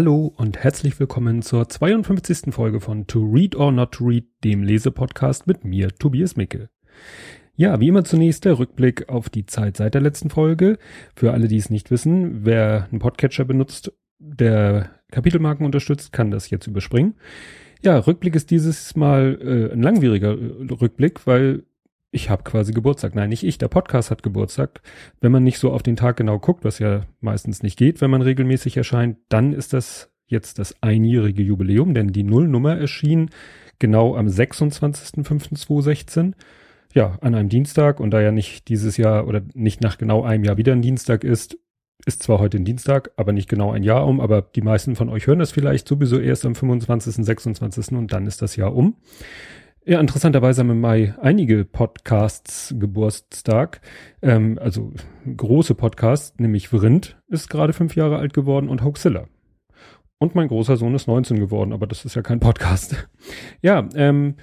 Hallo und herzlich willkommen zur 52. Folge von To Read or Not to Read, dem Lesepodcast mit mir, Tobias Micke. Ja, wie immer zunächst der Rückblick auf die Zeit seit der letzten Folge. Für alle, die es nicht wissen, wer einen Podcatcher benutzt, der Kapitelmarken unterstützt, kann das jetzt überspringen. Ja, Rückblick ist dieses Mal äh, ein langwieriger äh, Rückblick, weil ich habe quasi Geburtstag. Nein, nicht ich, der Podcast hat Geburtstag. Wenn man nicht so auf den Tag genau guckt, was ja meistens nicht geht, wenn man regelmäßig erscheint, dann ist das jetzt das einjährige Jubiläum, denn die Nullnummer erschien genau am 26.05.2016. Ja, an einem Dienstag und da ja nicht dieses Jahr oder nicht nach genau einem Jahr wieder ein Dienstag ist, ist zwar heute ein Dienstag, aber nicht genau ein Jahr um, aber die meisten von euch hören das vielleicht sowieso erst am 25., 26. und dann ist das Jahr um. Ja, interessanterweise haben im Mai einige Podcasts Geburtstag, ähm, also große Podcasts, nämlich Vrind ist gerade fünf Jahre alt geworden und Hoaxilla. Und mein großer Sohn ist 19 geworden, aber das ist ja kein Podcast. ja, ähm,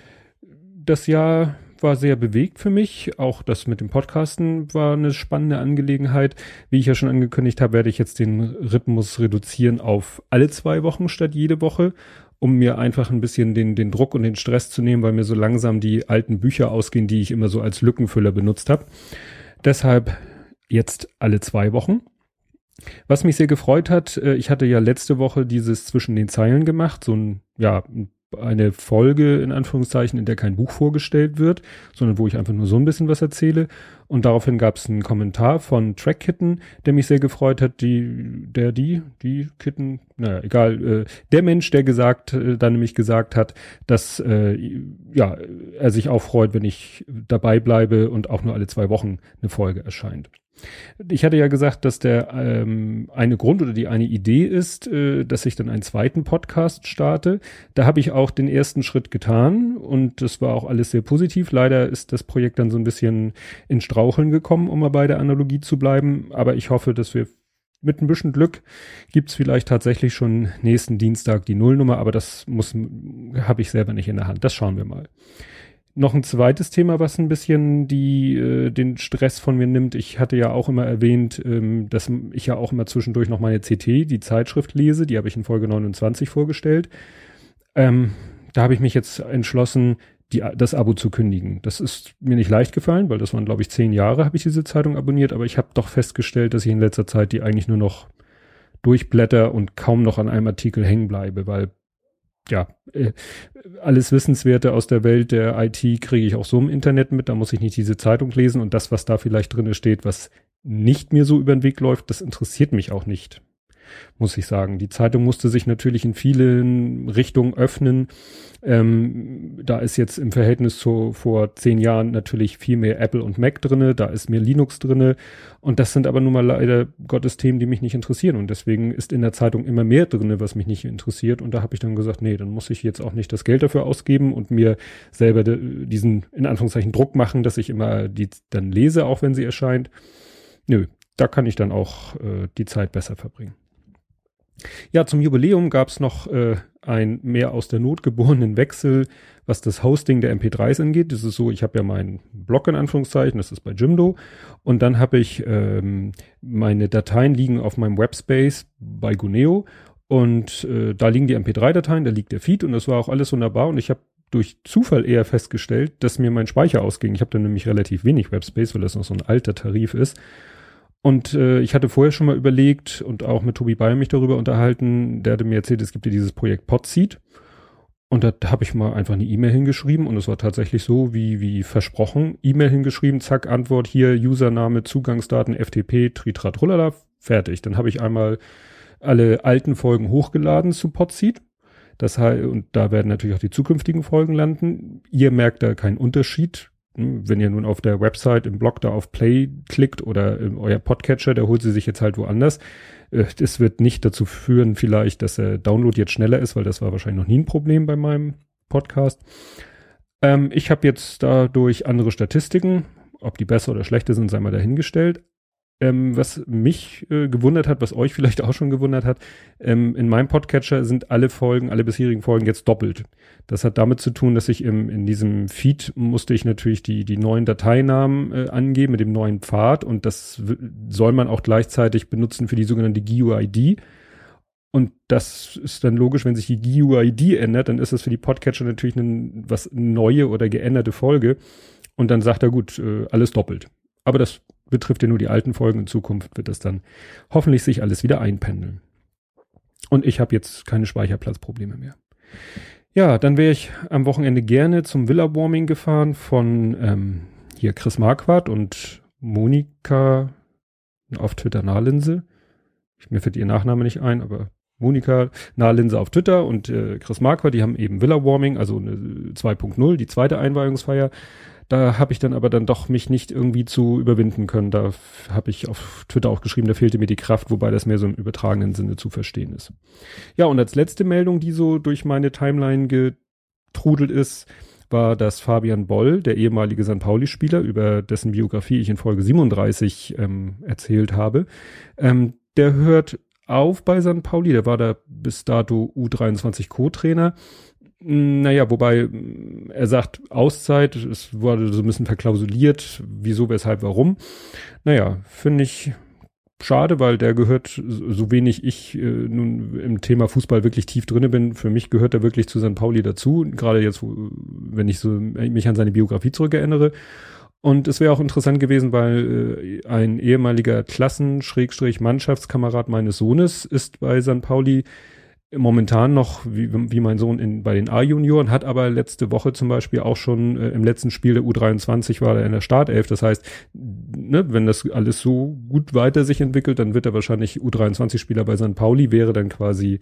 das Jahr war sehr bewegt für mich. Auch das mit dem Podcasten war eine spannende Angelegenheit. Wie ich ja schon angekündigt habe, werde ich jetzt den Rhythmus reduzieren auf alle zwei Wochen statt jede Woche um mir einfach ein bisschen den, den Druck und den Stress zu nehmen, weil mir so langsam die alten Bücher ausgehen, die ich immer so als Lückenfüller benutzt habe. Deshalb jetzt alle zwei Wochen. Was mich sehr gefreut hat, äh, ich hatte ja letzte Woche dieses zwischen den Zeilen gemacht, so ein, ja, ein eine Folge in Anführungszeichen, in der kein Buch vorgestellt wird, sondern wo ich einfach nur so ein bisschen was erzähle. Und daraufhin gab es einen Kommentar von Track Kitten, der mich sehr gefreut hat, die, der, die, die Kitten, naja, egal, äh, der Mensch, der gesagt, äh, dann nämlich gesagt hat, dass äh, ja, er sich auch freut, wenn ich dabei bleibe und auch nur alle zwei Wochen eine Folge erscheint. Ich hatte ja gesagt, dass der ähm, eine Grund oder die eine Idee ist, äh, dass ich dann einen zweiten Podcast starte. Da habe ich auch den ersten Schritt getan und das war auch alles sehr positiv. Leider ist das Projekt dann so ein bisschen in Straucheln gekommen, um mal bei der Analogie zu bleiben. Aber ich hoffe, dass wir mit ein bisschen Glück gibt's vielleicht tatsächlich schon nächsten Dienstag die Nullnummer, aber das muss habe ich selber nicht in der Hand. Das schauen wir mal noch ein zweites Thema, was ein bisschen die äh, den Stress von mir nimmt. Ich hatte ja auch immer erwähnt, ähm, dass ich ja auch immer zwischendurch noch meine CT, die Zeitschrift lese. Die habe ich in Folge 29 vorgestellt. Ähm, da habe ich mich jetzt entschlossen, die, das Abo zu kündigen. Das ist mir nicht leicht gefallen, weil das waren, glaube ich, zehn Jahre habe ich diese Zeitung abonniert, aber ich habe doch festgestellt, dass ich in letzter Zeit die eigentlich nur noch durchblätter und kaum noch an einem Artikel hängen bleibe, weil ja, äh, alles Wissenswerte aus der Welt der IT kriege ich auch so im Internet mit. Da muss ich nicht diese Zeitung lesen und das, was da vielleicht drinne steht, was nicht mir so über den Weg läuft, das interessiert mich auch nicht muss ich sagen. Die Zeitung musste sich natürlich in vielen Richtungen öffnen. Ähm, da ist jetzt im Verhältnis zu vor zehn Jahren natürlich viel mehr Apple und Mac drinne, da ist mehr Linux drinne und das sind aber nun mal leider Gottes Themen, die mich nicht interessieren und deswegen ist in der Zeitung immer mehr drinne, was mich nicht interessiert und da habe ich dann gesagt, nee, dann muss ich jetzt auch nicht das Geld dafür ausgeben und mir selber de, diesen in Anführungszeichen Druck machen, dass ich immer die dann lese, auch wenn sie erscheint. Nö, da kann ich dann auch äh, die Zeit besser verbringen. Ja, zum Jubiläum gab es noch äh, ein mehr aus der Not geborenen Wechsel, was das Hosting der MP3s angeht. Das ist so, ich habe ja meinen Blog in Anführungszeichen, das ist bei Jimdo. Und dann habe ich ähm, meine Dateien liegen auf meinem Webspace bei Guneo. Und äh, da liegen die MP3-Dateien, da liegt der Feed und das war auch alles wunderbar. Und ich habe durch Zufall eher festgestellt, dass mir mein Speicher ausging. Ich habe dann nämlich relativ wenig Webspace, weil das noch so ein alter Tarif ist. Und äh, ich hatte vorher schon mal überlegt und auch mit Tobi Bayer mich darüber unterhalten. Der hatte mir erzählt, es gibt ja dieses Projekt Podseed. Und da habe ich mal einfach eine E-Mail hingeschrieben und es war tatsächlich so, wie, wie versprochen. E-Mail hingeschrieben, zack, Antwort hier, Username, Zugangsdaten, FTP, Tritrat, Rullala, fertig. Dann habe ich einmal alle alten Folgen hochgeladen zu Podseed. Das heißt, und da werden natürlich auch die zukünftigen Folgen landen. Ihr merkt da keinen Unterschied. Wenn ihr nun auf der Website im Blog da auf Play klickt oder euer Podcatcher, der holt sie sich jetzt halt woanders. Äh, das wird nicht dazu führen, vielleicht, dass der Download jetzt schneller ist, weil das war wahrscheinlich noch nie ein Problem bei meinem Podcast. Ähm, ich habe jetzt dadurch andere Statistiken. Ob die besser oder schlechter sind, sei mal dahingestellt. Ähm, was mich äh, gewundert hat, was euch vielleicht auch schon gewundert hat, ähm, in meinem Podcatcher sind alle Folgen, alle bisherigen Folgen jetzt doppelt. Das hat damit zu tun, dass ich im, in diesem Feed musste ich natürlich die, die neuen Dateinamen äh, angeben mit dem neuen Pfad und das soll man auch gleichzeitig benutzen für die sogenannte GUID. Und das ist dann logisch, wenn sich die GUID ändert, dann ist das für die Podcatcher natürlich eine was neue oder geänderte Folge. Und dann sagt er, gut, äh, alles doppelt. Aber das betrifft ja nur die alten Folgen. In Zukunft wird das dann hoffentlich sich alles wieder einpendeln. Und ich habe jetzt keine Speicherplatzprobleme mehr. Ja, dann wäre ich am Wochenende gerne zum Villa Warming gefahren von ähm, hier Chris Marquardt und Monika auf Twitter Nahlinse. Mir fällt ihr Nachname nicht ein, aber Monika Nahlinse auf Twitter und äh, Chris Marquardt, die haben eben Villa Warming, also eine 2.0, die zweite Einweihungsfeier. Da habe ich dann aber dann doch mich nicht irgendwie zu überwinden können. Da habe ich auf Twitter auch geschrieben, da fehlte mir die Kraft, wobei das mehr so im übertragenen Sinne zu verstehen ist. Ja, und als letzte Meldung, die so durch meine Timeline getrudelt ist, war, dass Fabian Boll, der ehemalige St. Pauli-Spieler, über dessen Biografie ich in Folge 37 ähm, erzählt habe, ähm, der hört auf bei St. Pauli, der war da bis dato U23 Co-Trainer naja, wobei er sagt Auszeit, es wurde so ein bisschen verklausuliert, wieso, weshalb, warum. Naja, finde ich schade, weil der gehört, so wenig ich äh, nun im Thema Fußball wirklich tief drinne bin, für mich gehört er wirklich zu St. Pauli dazu, gerade jetzt, wenn ich so mich an seine Biografie zurückerinnere. Und es wäre auch interessant gewesen, weil äh, ein ehemaliger Klassen-Mannschaftskamerad meines Sohnes ist bei St. Pauli momentan noch, wie, wie mein Sohn in, bei den A-Junioren, hat aber letzte Woche zum Beispiel auch schon äh, im letzten Spiel der U23 war er in der Startelf. Das heißt, ne, wenn das alles so gut weiter sich entwickelt, dann wird er wahrscheinlich U23-Spieler bei St. Pauli, wäre dann quasi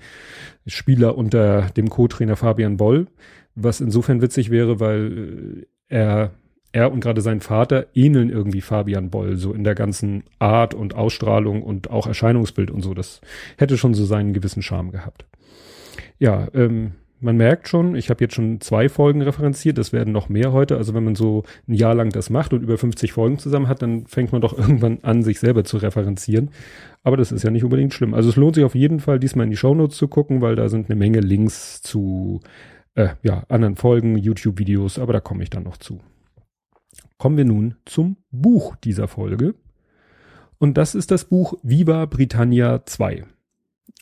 Spieler unter dem Co-Trainer Fabian Boll, was insofern witzig wäre, weil äh, er er und gerade sein Vater ähneln irgendwie Fabian Boll, so in der ganzen Art und Ausstrahlung und auch Erscheinungsbild und so. Das hätte schon so seinen gewissen Charme gehabt. Ja, ähm, man merkt schon, ich habe jetzt schon zwei Folgen referenziert, das werden noch mehr heute. Also wenn man so ein Jahr lang das macht und über 50 Folgen zusammen hat, dann fängt man doch irgendwann an, sich selber zu referenzieren. Aber das ist ja nicht unbedingt schlimm. Also es lohnt sich auf jeden Fall, diesmal in die Shownotes zu gucken, weil da sind eine Menge Links zu äh, ja, anderen Folgen, YouTube-Videos, aber da komme ich dann noch zu. Kommen wir nun zum Buch dieser Folge. Und das ist das Buch Viva Britannia 2.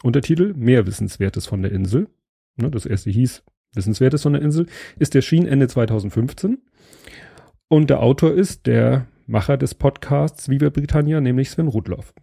Untertitel Mehr Wissenswertes von der Insel. Ne, das erste hieß Wissenswertes von der Insel. Ist erschienen Ende 2015. Und der Autor ist der Macher des Podcasts Viva Britannia, nämlich Sven Rudloff.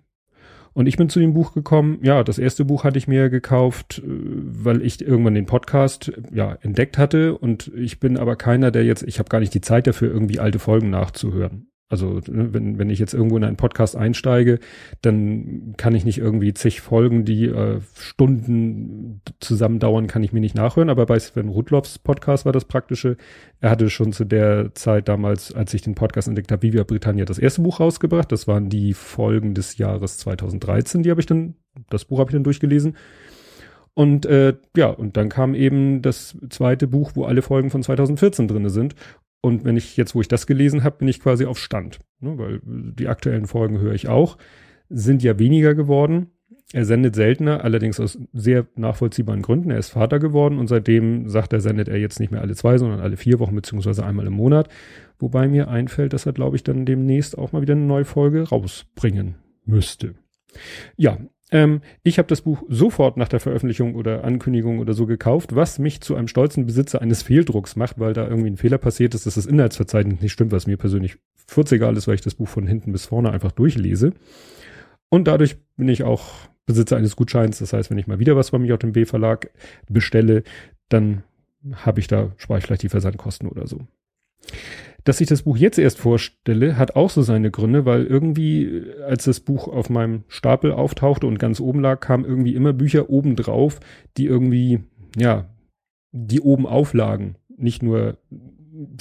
Und ich bin zu dem Buch gekommen, ja, das erste Buch hatte ich mir gekauft, äh, weil ich irgendwann den Podcast ja entdeckt hatte und ich bin aber keiner, der jetzt, ich habe gar nicht die Zeit dafür, irgendwie alte Folgen nachzuhören. Also ne, wenn, wenn ich jetzt irgendwo in einen Podcast einsteige, dann kann ich nicht irgendwie zig Folgen, die äh, Stunden zusammen dauern, kann ich mir nicht nachhören. Aber bei Sven Rudloffs Podcast war das Praktische. Er hatte schon zu der Zeit damals, als ich den Podcast entdeckt habe, Viva Britannia, das erste Buch rausgebracht. Das waren die Folgen des Jahres 2013. Die habe ich dann, das Buch habe ich dann durchgelesen. Und äh, ja, und dann kam eben das zweite Buch, wo alle Folgen von 2014 drinne sind. Und wenn ich jetzt, wo ich das gelesen habe, bin ich quasi auf Stand. Ne, weil die aktuellen Folgen höre ich auch. Sind ja weniger geworden. Er sendet seltener, allerdings aus sehr nachvollziehbaren Gründen. Er ist Vater geworden und seitdem sagt er, sendet er jetzt nicht mehr alle zwei, sondern alle vier Wochen beziehungsweise einmal im Monat. Wobei mir einfällt, dass er, glaube ich, dann demnächst auch mal wieder eine neue Folge rausbringen müsste. Ja, ähm, ich habe das Buch sofort nach der Veröffentlichung oder Ankündigung oder so gekauft, was mich zu einem stolzen Besitzer eines Fehldrucks macht, weil da irgendwie ein Fehler passiert ist, dass das Inhaltsverzeichnis nicht stimmt, was mir persönlich furzegal ist, weil ich das Buch von hinten bis vorne einfach durchlese. Und dadurch bin ich auch Besitzer eines Gutscheins. Das heißt, wenn ich mal wieder was beim JMB Verlag bestelle, dann habe ich da, spare ich vielleicht die Versandkosten oder so. Dass ich das Buch jetzt erst vorstelle, hat auch so seine Gründe, weil irgendwie, als das Buch auf meinem Stapel auftauchte und ganz oben lag, kamen irgendwie immer Bücher oben drauf, die irgendwie, ja, die oben auflagen. Nicht nur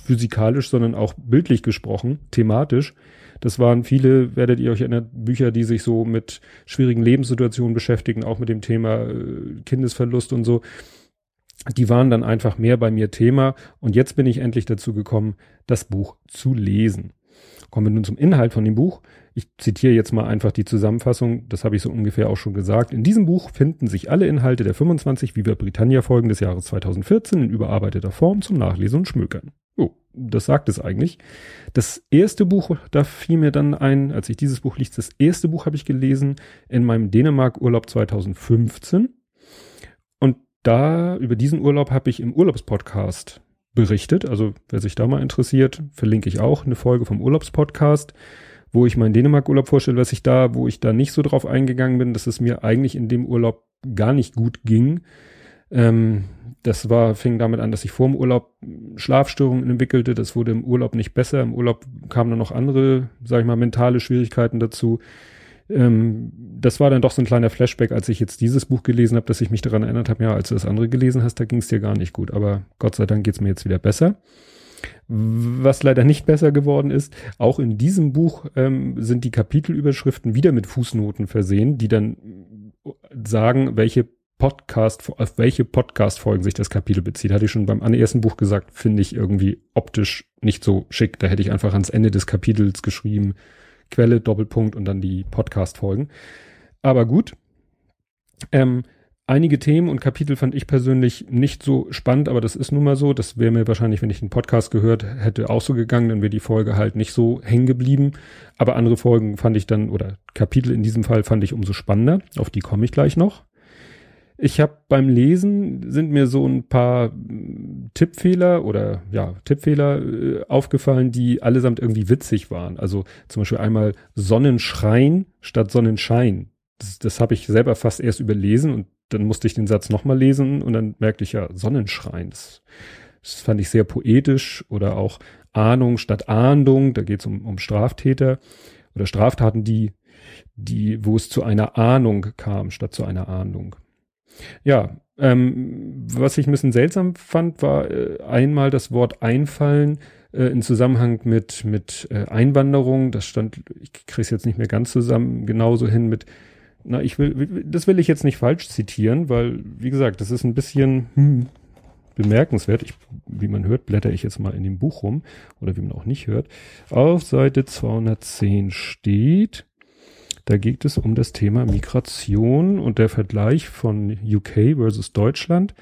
physikalisch, sondern auch bildlich gesprochen, thematisch. Das waren viele, werdet ihr euch erinnern, Bücher, die sich so mit schwierigen Lebenssituationen beschäftigen, auch mit dem Thema äh, Kindesverlust und so die waren dann einfach mehr bei mir Thema und jetzt bin ich endlich dazu gekommen, das Buch zu lesen. Kommen wir nun zum Inhalt von dem Buch. Ich zitiere jetzt mal einfach die Zusammenfassung, das habe ich so ungefähr auch schon gesagt. In diesem Buch finden sich alle Inhalte der 25 Viva Britannia Folgen des Jahres 2014 in überarbeiteter Form zum Nachlesen und Schmökern. Oh, das sagt es eigentlich. Das erste Buch, da fiel mir dann ein, als ich dieses Buch liest, das erste Buch habe ich gelesen in meinem Dänemark-Urlaub 2015 da, über diesen Urlaub habe ich im Urlaubspodcast berichtet. Also wer sich da mal interessiert, verlinke ich auch eine Folge vom Urlaubspodcast, wo ich meinen Dänemark-Urlaub vorstelle, was ich da, wo ich da nicht so drauf eingegangen bin, dass es mir eigentlich in dem Urlaub gar nicht gut ging. Ähm, das war, fing damit an, dass ich vor dem Urlaub Schlafstörungen entwickelte. Das wurde im Urlaub nicht besser. Im Urlaub kamen dann noch andere, sag ich mal, mentale Schwierigkeiten dazu. Ähm, das war dann doch so ein kleiner Flashback, als ich jetzt dieses Buch gelesen habe, dass ich mich daran erinnert habe, ja, als du das andere gelesen hast, da ging es dir gar nicht gut. Aber Gott sei Dank geht's mir jetzt wieder besser. Was leider nicht besser geworden ist, auch in diesem Buch ähm, sind die Kapitelüberschriften wieder mit Fußnoten versehen, die dann sagen, welche Podcast, auf welche Podcast-Folgen sich das Kapitel bezieht. Hatte ich schon beim ersten Buch gesagt, finde ich irgendwie optisch nicht so schick. Da hätte ich einfach ans Ende des Kapitels geschrieben, Quelle, Doppelpunkt und dann die Podcast-Folgen. Aber gut. Ähm, einige Themen und Kapitel fand ich persönlich nicht so spannend, aber das ist nun mal so. Das wäre mir wahrscheinlich, wenn ich den Podcast gehört hätte, auch so gegangen, dann wäre die Folge halt nicht so hängen geblieben. Aber andere Folgen fand ich dann, oder Kapitel in diesem Fall fand ich umso spannender. Auf die komme ich gleich noch. Ich habe beim Lesen sind mir so ein paar Tippfehler oder ja, Tippfehler äh, aufgefallen, die allesamt irgendwie witzig waren. Also zum Beispiel einmal Sonnenschrein statt Sonnenschein. Das, das habe ich selber fast erst überlesen und dann musste ich den Satz nochmal lesen und dann merkte ich ja, Sonnenschrein. Das, das fand ich sehr poetisch oder auch Ahnung statt Ahndung. Da geht es um, um Straftäter oder Straftaten, die, die, wo es zu einer Ahnung kam, statt zu einer Ahndung. Ja, ähm, was ich ein bisschen seltsam fand, war äh, einmal das Wort einfallen äh, in Zusammenhang mit, mit äh, Einwanderung. Das stand, ich kriege es jetzt nicht mehr ganz zusammen, genauso hin mit, na, ich will, das will ich jetzt nicht falsch zitieren, weil, wie gesagt, das ist ein bisschen hm, bemerkenswert. Ich, wie man hört, blätter ich jetzt mal in dem Buch rum, oder wie man auch nicht hört. Auf Seite 210 steht, da geht es um das Thema Migration und der Vergleich von UK versus Deutschland.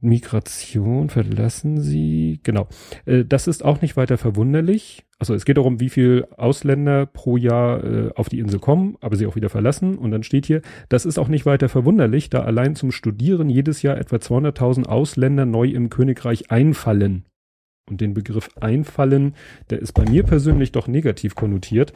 Migration verlassen Sie, genau. Äh, das ist auch nicht weiter verwunderlich. Also es geht darum, wie viel Ausländer pro Jahr äh, auf die Insel kommen, aber sie auch wieder verlassen. Und dann steht hier, das ist auch nicht weiter verwunderlich, da allein zum Studieren jedes Jahr etwa 200.000 Ausländer neu im Königreich einfallen. Und den Begriff einfallen, der ist bei mir persönlich doch negativ konnotiert.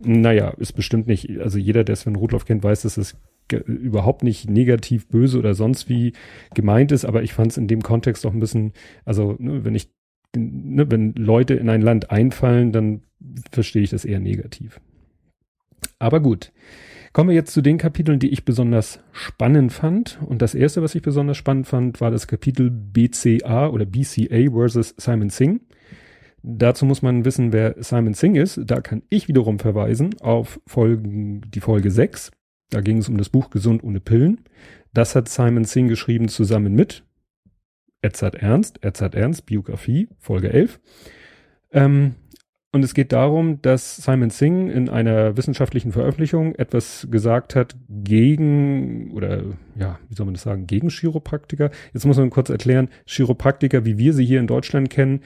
Naja, ist bestimmt nicht, also jeder, der Sven Rudloff kennt, weiß, dass es überhaupt nicht negativ, böse oder sonst wie gemeint ist, aber ich fand es in dem Kontext auch ein bisschen, also ne, wenn ich, ne, wenn Leute in ein Land einfallen, dann verstehe ich das eher negativ. Aber gut. Kommen wir jetzt zu den Kapiteln, die ich besonders spannend fand. Und das erste, was ich besonders spannend fand, war das Kapitel BCA oder BCA versus Simon Singh. Dazu muss man wissen, wer Simon Singh ist. Da kann ich wiederum verweisen auf Folgen, die Folge 6. Da ging es um das Buch Gesund ohne Pillen. Das hat Simon Singh geschrieben zusammen mit Edzard Ernst, Edzard Ernst, Biografie, Folge 11. Ähm, und es geht darum, dass Simon Singh in einer wissenschaftlichen Veröffentlichung etwas gesagt hat gegen, oder ja, wie soll man das sagen, gegen Chiropraktiker. Jetzt muss man kurz erklären, Chiropraktiker, wie wir sie hier in Deutschland kennen,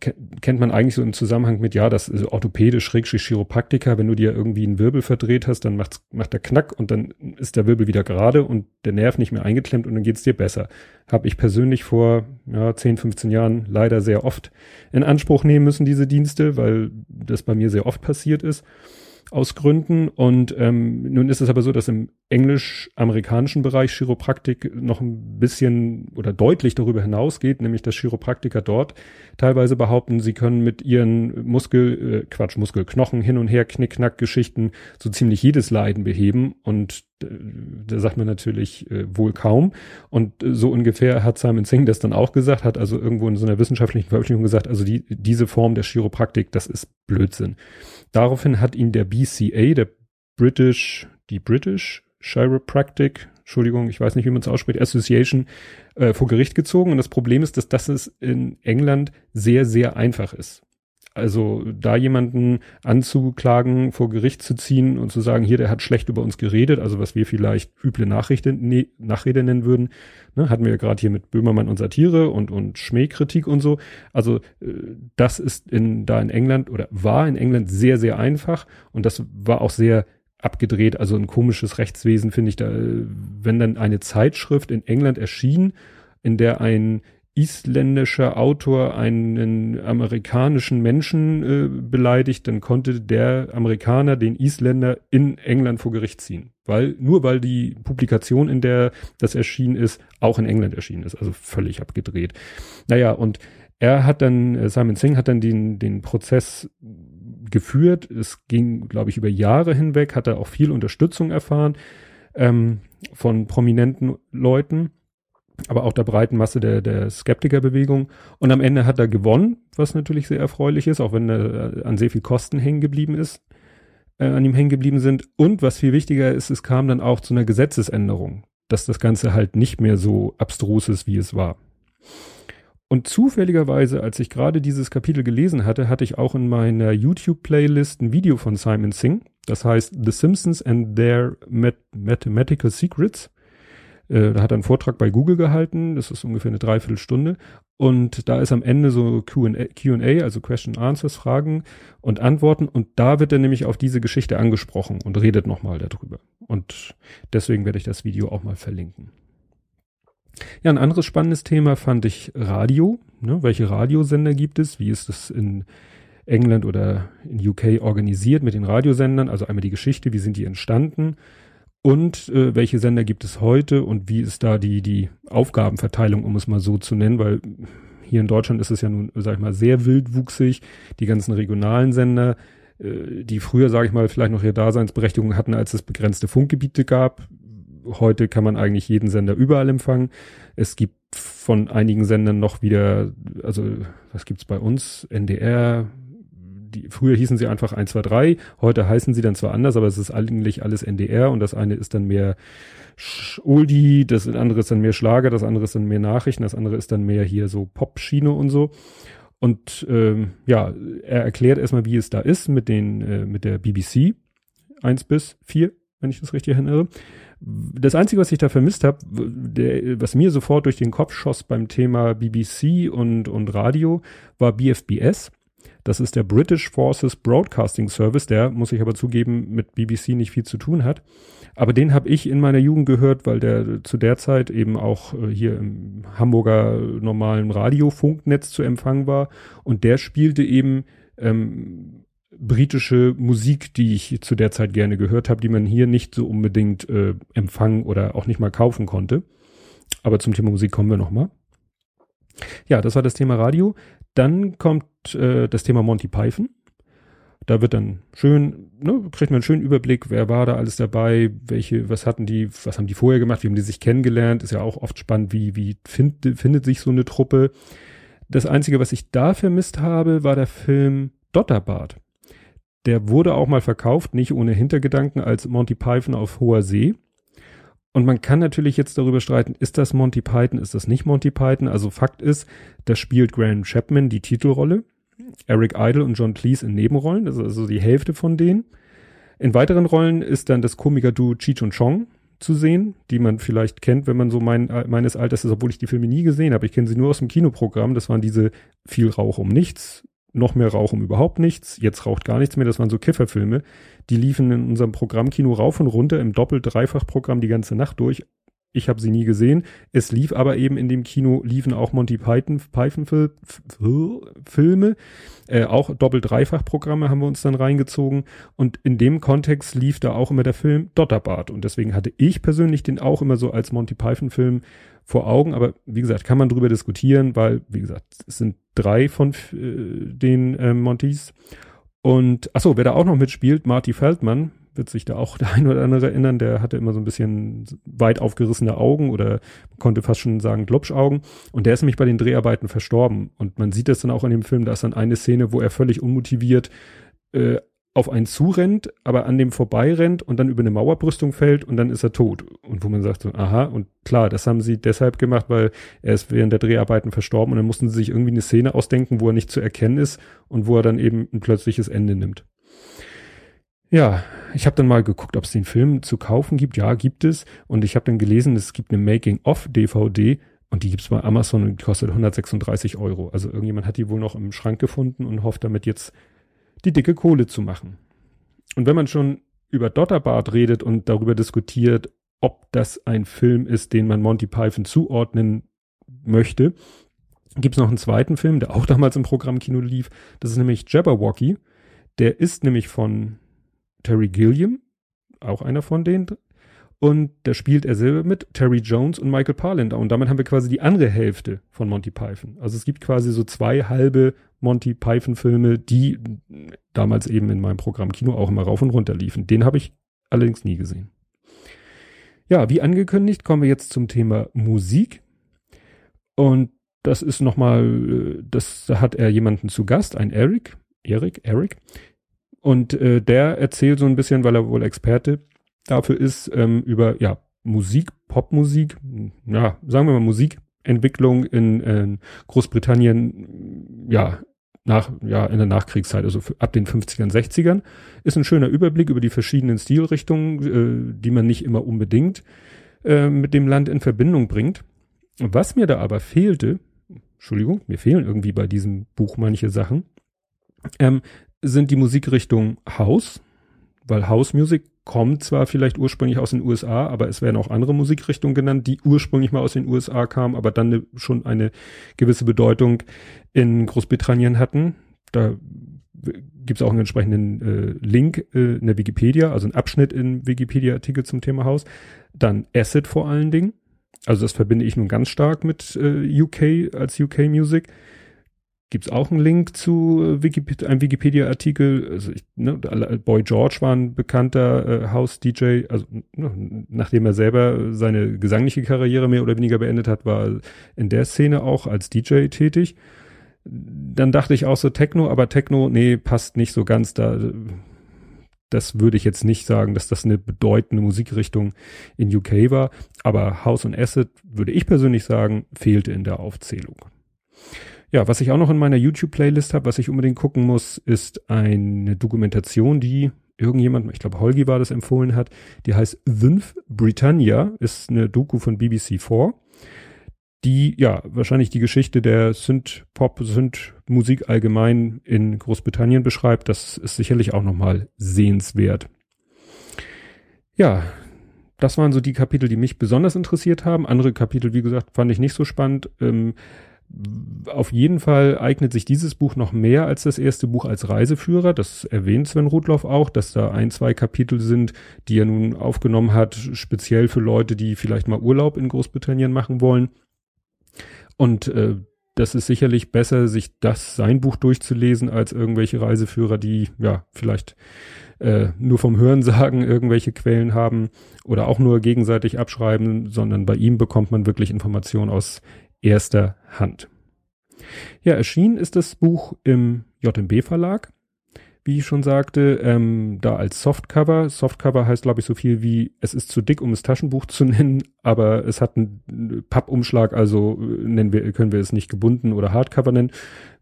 kennt man eigentlich so im Zusammenhang mit, ja, das ist orthopädisch, schrägstrich Chiropraktiker, wenn du dir irgendwie einen Wirbel verdreht hast, dann macht's, macht der Knack und dann ist der Wirbel wieder gerade und der Nerv nicht mehr eingeklemmt und dann geht's dir besser. Habe ich persönlich vor ja, 10, 15 Jahren leider sehr oft in Anspruch nehmen müssen, diese Dienste, weil das bei mir sehr oft passiert ist aus Gründen. Und ähm, nun ist es aber so, dass im englisch-amerikanischen Bereich Chiropraktik noch ein bisschen oder deutlich darüber hinausgeht, nämlich dass Chiropraktiker dort teilweise behaupten, sie können mit ihren Muskel, äh, Quatsch, Muskelknochen hin und her, Knick-Knack-Geschichten so ziemlich jedes Leiden beheben. Und da sagt man natürlich äh, wohl kaum. Und äh, so ungefähr hat Simon Singh das dann auch gesagt, hat also irgendwo in so einer wissenschaftlichen Veröffentlichung gesagt, also die, diese Form der Chiropraktik, das ist Blödsinn. Daraufhin hat ihn der BCA, der British, die British Chiropractic, Entschuldigung, ich weiß nicht, wie man es ausspricht, Association, äh, vor Gericht gezogen. Und das Problem ist, dass das in England sehr, sehr einfach ist. Also da jemanden anzuklagen, vor Gericht zu ziehen und zu sagen, hier, der hat schlecht über uns geredet, also was wir vielleicht üble Nachrichte, ne, Nachrede nennen würden, ne, hatten wir ja gerade hier mit Böhmermann und Satire und, und Schmähkritik und so. Also äh, das ist in, da in England oder war in England sehr, sehr einfach und das war auch sehr abgedreht, also ein komisches Rechtswesen finde ich da, wenn dann eine Zeitschrift in England erschien, in der ein isländischer Autor einen amerikanischen Menschen äh, beleidigt, dann konnte der Amerikaner den Isländer in England vor Gericht ziehen. Weil, nur weil die Publikation, in der das erschienen ist, auch in England erschienen ist. Also völlig abgedreht. Naja, und er hat dann, äh, Simon Singh hat dann den, den Prozess geführt. Es ging, glaube ich, über Jahre hinweg, hat er auch viel Unterstützung erfahren ähm, von prominenten Leuten aber auch der breiten Masse der, der Skeptikerbewegung. Und am Ende hat er gewonnen, was natürlich sehr erfreulich ist, auch wenn er an sehr viel Kosten hängen geblieben ist, äh, an ihm hängen geblieben sind. Und was viel wichtiger ist, es kam dann auch zu einer Gesetzesänderung, dass das Ganze halt nicht mehr so abstrus ist, wie es war. Und zufälligerweise, als ich gerade dieses Kapitel gelesen hatte, hatte ich auch in meiner YouTube-Playlist ein Video von Simon Singh. Das heißt The Simpsons and Their Mathematical Secrets. Äh, da hat er einen Vortrag bei Google gehalten, das ist ungefähr eine Dreiviertelstunde. Und da ist am Ende so Q&A, also Question Answers, Fragen und Antworten. Und da wird er nämlich auf diese Geschichte angesprochen und redet nochmal darüber. Und deswegen werde ich das Video auch mal verlinken. Ja, ein anderes spannendes Thema fand ich Radio. Ne? Welche Radiosender gibt es? Wie ist das in England oder in UK organisiert mit den Radiosendern? Also einmal die Geschichte, wie sind die entstanden? Und äh, welche Sender gibt es heute und wie ist da die, die Aufgabenverteilung, um es mal so zu nennen, weil hier in Deutschland ist es ja nun, sag ich mal, sehr wildwuchsig. Die ganzen regionalen Sender, äh, die früher, sage ich mal, vielleicht noch ihre Daseinsberechtigung hatten, als es begrenzte Funkgebiete gab. Heute kann man eigentlich jeden Sender überall empfangen. Es gibt von einigen Sendern noch wieder, also was gibt's bei uns? NDR, die, früher hießen sie einfach 1, 2, 3, heute heißen sie dann zwar anders, aber es ist eigentlich alles NDR und das eine ist dann mehr Oldie, das andere ist dann mehr Schlager, das andere ist dann mehr Nachrichten, das andere ist dann mehr hier so Pop-Schiene und so. Und ähm, ja, er erklärt erstmal, wie es da ist mit den, äh, mit der BBC 1 bis 4, wenn ich das richtig erinnere. Das Einzige, was ich da vermisst habe, was mir sofort durch den Kopf schoss beim Thema BBC und, und Radio, war BFBS. Das ist der British Forces Broadcasting Service, der, muss ich aber zugeben, mit BBC nicht viel zu tun hat. Aber den habe ich in meiner Jugend gehört, weil der zu der Zeit eben auch äh, hier im Hamburger normalen Radiofunknetz zu empfangen war. Und der spielte eben ähm, britische Musik, die ich zu der Zeit gerne gehört habe, die man hier nicht so unbedingt äh, empfangen oder auch nicht mal kaufen konnte. Aber zum Thema Musik kommen wir nochmal. Ja, das war das Thema Radio. Dann kommt äh, das Thema Monty Python. Da wird dann schön, ne, kriegt man einen schönen Überblick, wer war da alles dabei, welche, was hatten die, was haben die vorher gemacht, wie haben die sich kennengelernt, ist ja auch oft spannend, wie, wie find, findet sich so eine Truppe. Das Einzige, was ich da vermisst habe, war der Film Dotterbart. Der wurde auch mal verkauft, nicht ohne Hintergedanken, als Monty Python auf hoher See. Und man kann natürlich jetzt darüber streiten, ist das Monty Python, ist das nicht Monty Python? Also Fakt ist, da spielt Graham Chapman die Titelrolle, Eric Idle und John Cleese in Nebenrollen, ist also die Hälfte von denen. In weiteren Rollen ist dann das Komiker-Duo Cheech und Chong zu sehen, die man vielleicht kennt, wenn man so mein, meines Alters ist, obwohl ich die Filme nie gesehen habe. Ich kenne sie nur aus dem Kinoprogramm. Das waren diese viel Rauch um nichts, noch mehr Rauch um überhaupt nichts, jetzt raucht gar nichts mehr, das waren so Kifferfilme, die liefen in unserem Programmkino rauf und runter im Doppel-Dreifach-Programm die ganze Nacht durch. Ich habe sie nie gesehen. Es lief aber eben in dem Kino, liefen auch Monty Python, Python Filme, äh, auch Doppel-Dreifach-Programme haben wir uns dann reingezogen. Und in dem Kontext lief da auch immer der Film Dotterbart. Und deswegen hatte ich persönlich den auch immer so als Monty Python-Film vor Augen, aber wie gesagt, kann man drüber diskutieren, weil, wie gesagt, es sind drei von äh, den äh, Montys. Und achso, wer da auch noch mitspielt, Marty Feldman, wird sich da auch der ein oder andere erinnern, der hatte immer so ein bisschen weit aufgerissene Augen oder konnte fast schon sagen Glubschaugen. Und der ist nämlich bei den Dreharbeiten verstorben. Und man sieht das dann auch in dem Film, da ist dann eine Szene, wo er völlig unmotiviert äh, auf einen zurennt, aber an dem vorbeirennt und dann über eine Mauerbrüstung fällt und dann ist er tot. Und wo man sagt so, aha, und klar, das haben sie deshalb gemacht, weil er ist während der Dreharbeiten verstorben und dann mussten sie sich irgendwie eine Szene ausdenken, wo er nicht zu erkennen ist und wo er dann eben ein plötzliches Ende nimmt. Ja, ich habe dann mal geguckt, ob es den Film zu kaufen gibt. Ja, gibt es. Und ich habe dann gelesen, es gibt eine Making-of-DVD und die gibt's bei Amazon und die kostet 136 Euro. Also irgendjemand hat die wohl noch im Schrank gefunden und hofft damit jetzt die dicke Kohle zu machen. Und wenn man schon über Dotterbart redet und darüber diskutiert, ob das ein Film ist, den man Monty Python zuordnen möchte, gibt es noch einen zweiten Film, der auch damals im Programmkino lief. Das ist nämlich Jabberwocky. Der ist nämlich von Terry Gilliam, auch einer von denen. Und da spielt er selber mit, Terry Jones und Michael Parlinder. Und damit haben wir quasi die andere Hälfte von Monty Python. Also es gibt quasi so zwei halbe Monty Python Filme, die damals eben in meinem Programm Kino auch immer rauf und runter liefen. Den habe ich allerdings nie gesehen. Ja, wie angekündigt, kommen wir jetzt zum Thema Musik. Und das ist nochmal, äh, das, da hat er jemanden zu Gast, ein Eric, Eric, Eric. Und äh, der erzählt so ein bisschen, weil er wohl Experte dafür ist, ähm, über ja, Musik, Popmusik, ja, sagen wir mal Musikentwicklung in, in Großbritannien, ja, nach, ja, in der Nachkriegszeit, also ab den 50ern, 60ern, ist ein schöner Überblick über die verschiedenen Stilrichtungen, äh, die man nicht immer unbedingt äh, mit dem Land in Verbindung bringt. Was mir da aber fehlte, Entschuldigung, mir fehlen irgendwie bei diesem Buch manche Sachen, ähm, sind die Musikrichtung House, weil House Music kommt zwar vielleicht ursprünglich aus den USA, aber es werden auch andere Musikrichtungen genannt, die ursprünglich mal aus den USA kamen, aber dann ne, schon eine gewisse Bedeutung in Großbritannien hatten. Da gibt es auch einen entsprechenden äh, Link äh, in der Wikipedia, also einen Abschnitt im Wikipedia-Artikel zum Thema Haus. Dann Acid vor allen Dingen. Also das verbinde ich nun ganz stark mit äh, UK als UK Music. Gibt's auch einen Link zu äh, Wikipedia, einem Wikipedia-Artikel. Also ich, ne, Boy George war ein bekannter äh, House-DJ. Also ne, nachdem er selber seine gesangliche Karriere mehr oder weniger beendet hat, war in der Szene auch als DJ tätig. Dann dachte ich auch so Techno, aber Techno, nee, passt nicht so ganz. Da das würde ich jetzt nicht sagen, dass das eine bedeutende Musikrichtung in UK war, aber House und Acid würde ich persönlich sagen, fehlte in der Aufzählung. Ja, was ich auch noch in meiner YouTube-Playlist habe, was ich unbedingt gucken muss, ist eine Dokumentation, die irgendjemand, ich glaube Holgi war das empfohlen hat, die heißt Synth Britannia, ist eine Doku von BBC 4 die ja wahrscheinlich die Geschichte der Synth-Pop, Synth-Musik allgemein in Großbritannien beschreibt. Das ist sicherlich auch nochmal sehenswert. Ja, das waren so die Kapitel, die mich besonders interessiert haben. Andere Kapitel, wie gesagt, fand ich nicht so spannend. Ähm, auf jeden Fall eignet sich dieses Buch noch mehr als das erste Buch als Reiseführer. Das erwähnt Sven Rudloff auch, dass da ein, zwei Kapitel sind, die er nun aufgenommen hat, speziell für Leute, die vielleicht mal Urlaub in Großbritannien machen wollen. Und äh, das ist sicherlich besser, sich das sein Buch durchzulesen, als irgendwelche Reiseführer, die ja vielleicht äh, nur vom Hörensagen irgendwelche Quellen haben oder auch nur gegenseitig abschreiben, sondern bei ihm bekommt man wirklich Informationen aus erster Hand. Ja, erschienen ist das Buch im JMB Verlag wie ich schon sagte, ähm, da als Softcover. Softcover heißt, glaube ich, so viel wie, es ist zu dick, um es Taschenbuch zu nennen, aber es hat einen Pappumschlag, also äh, nennen wir, können wir es nicht gebunden oder Hardcover nennen.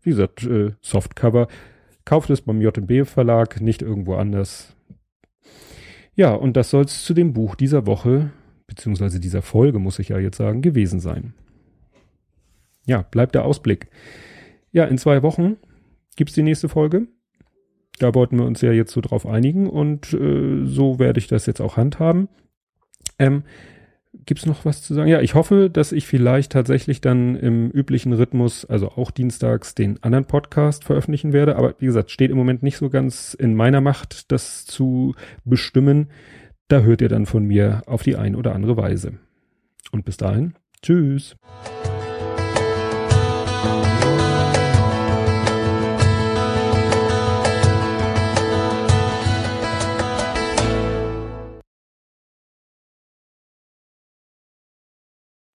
Wie gesagt, äh, Softcover. Kauft es beim JB Verlag, nicht irgendwo anders. Ja, und das soll es zu dem Buch dieser Woche, beziehungsweise dieser Folge, muss ich ja jetzt sagen, gewesen sein. Ja, bleibt der Ausblick. Ja, in zwei Wochen gibt's die nächste Folge. Da wollten wir uns ja jetzt so drauf einigen und äh, so werde ich das jetzt auch handhaben. Ähm, Gibt es noch was zu sagen? Ja, ich hoffe, dass ich vielleicht tatsächlich dann im üblichen Rhythmus, also auch dienstags, den anderen Podcast veröffentlichen werde. Aber wie gesagt, steht im Moment nicht so ganz in meiner Macht, das zu bestimmen. Da hört ihr dann von mir auf die ein oder andere Weise. Und bis dahin, tschüss. Thank you.